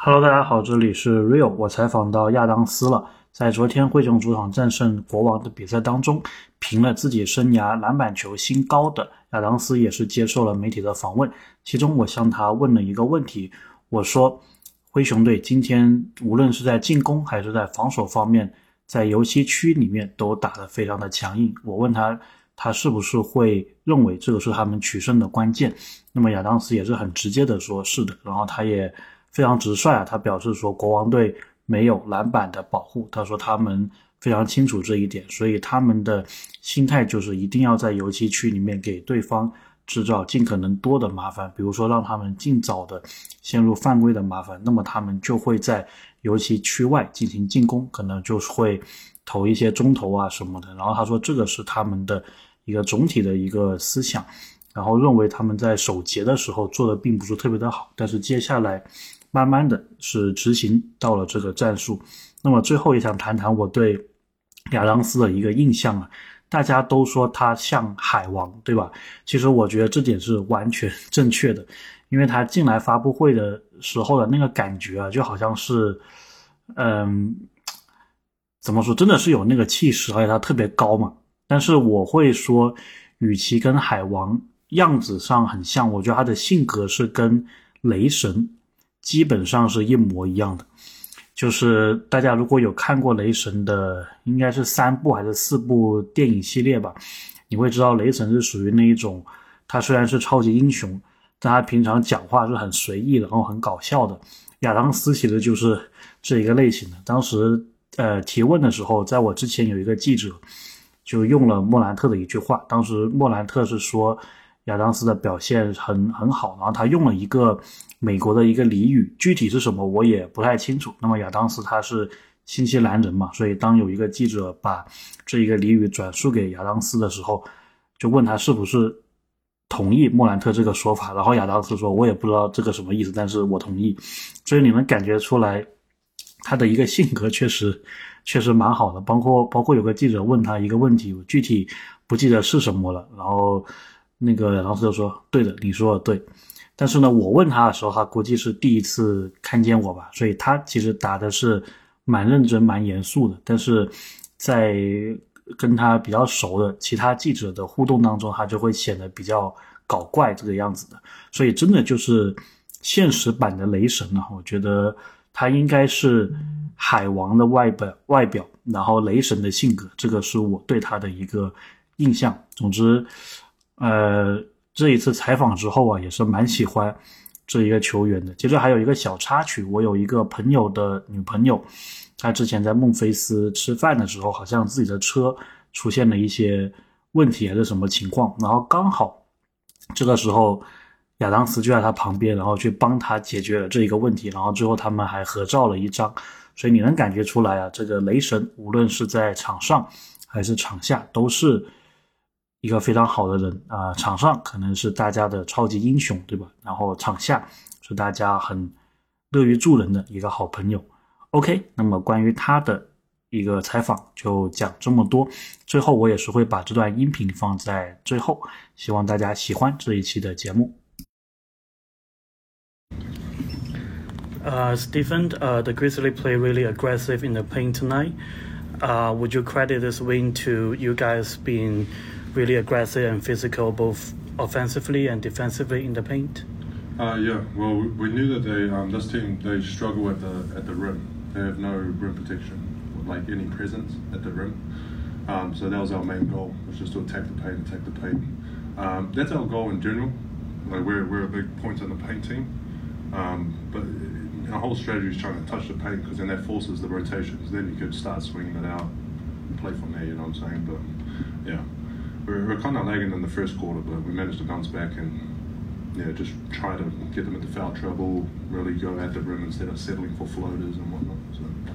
Hello，大家好，这里是 Real。我采访到亚当斯了。在昨天灰熊主场战胜国王的比赛当中，评了自己生涯篮板球新高的亚当斯也是接受了媒体的访问。其中我向他问了一个问题，我说：灰熊队今天无论是在进攻还是在防守方面，在游戏区里面都打得非常的强硬。我问他，他是不是会认为这个是他们取胜的关键？那么亚当斯也是很直接的说，是的。然后他也。非常直率啊！他表示说，国王队没有篮板的保护。他说他们非常清楚这一点，所以他们的心态就是一定要在游戏区里面给对方制造尽可能多的麻烦，比如说让他们尽早的陷入犯规的麻烦，那么他们就会在游戏区外进行进攻，可能就是会投一些中投啊什么的。然后他说这个是他们的一个总体的一个思想，然后认为他们在首节的时候做的并不是特别的好，但是接下来。慢慢的是执行到了这个战术，那么最后也想谈谈我对亚当斯的一个印象啊，大家都说他像海王，对吧？其实我觉得这点是完全正确的，因为他进来发布会的时候的那个感觉啊，就好像是，嗯，怎么说，真的是有那个气势，而且他特别高嘛。但是我会说，与其跟海王样子上很像，我觉得他的性格是跟雷神。基本上是一模一样的，就是大家如果有看过雷神的，应该是三部还是四部电影系列吧，你会知道雷神是属于那一种，他虽然是超级英雄，但他平常讲话是很随意的，然后很搞笑的。亚当斯其实就是这一个类型的。当时呃提问的时候，在我之前有一个记者就用了莫兰特的一句话，当时莫兰特是说。亚当斯的表现很很好，然后他用了一个美国的一个俚语，具体是什么我也不太清楚。那么亚当斯他是新西兰人嘛，所以当有一个记者把这一个俚语转述给亚当斯的时候，就问他是不是同意莫兰特这个说法，然后亚当斯说：“我也不知道这个什么意思，但是我同意。”所以你能感觉出来，他的一个性格确实确实蛮好的。包括包括有个记者问他一个问题，我具体不记得是什么了，然后。那个老师就说：“对的，你说的对。”但是呢，我问他的时候，他估计是第一次看见我吧，所以他其实答的是蛮认真、蛮严肃的。但是在跟他比较熟的其他记者的互动当中，他就会显得比较搞怪这个样子的。所以真的就是现实版的雷神啊！我觉得他应该是海王的外表，外表，然后雷神的性格，这个是我对他的一个印象。总之。呃，这一次采访之后啊，也是蛮喜欢这一个球员的。其实还有一个小插曲，我有一个朋友的女朋友，她之前在孟菲斯吃饭的时候，好像自己的车出现了一些问题还是什么情况，然后刚好这个时候亚当斯就在他旁边，然后去帮他解决了这一个问题，然后最后他们还合照了一张。所以你能感觉出来啊，这个雷神无论是在场上还是场下都是。一个非常好的人啊，场上可能是大家的超级英雄，对吧？然后场下是大家很乐于助人的一个好朋友。OK，那么关于他的一个采访就讲这么多。最后我也是会把这段音频放在最后，希望大家喜欢这一期的节目。Uh, Stephen, uh, the Grizzly play really aggressive in the paint tonight. Uh, would you credit this win to you guys being really aggressive and physical, both offensively and defensively in the paint? Uh, yeah, well, we knew that they um, this team they struggle at the at the rim. They have no rim protection, like any presence at the rim. Um, so that was our main goal, was just to attack the paint, attack the paint. Um, that's our goal in general. Like we're, we're a big points on the paint team, um, our whole strategy is trying to touch the paint because then that forces the rotations. Then you could start swinging it out, play from there. You know what I'm saying? But yeah we're, we're kind of lagging in the first quarter, but we managed to bounce back and yeah, just try to get them into foul trouble, really go at the rim instead of settling for floaters and whatnot. So.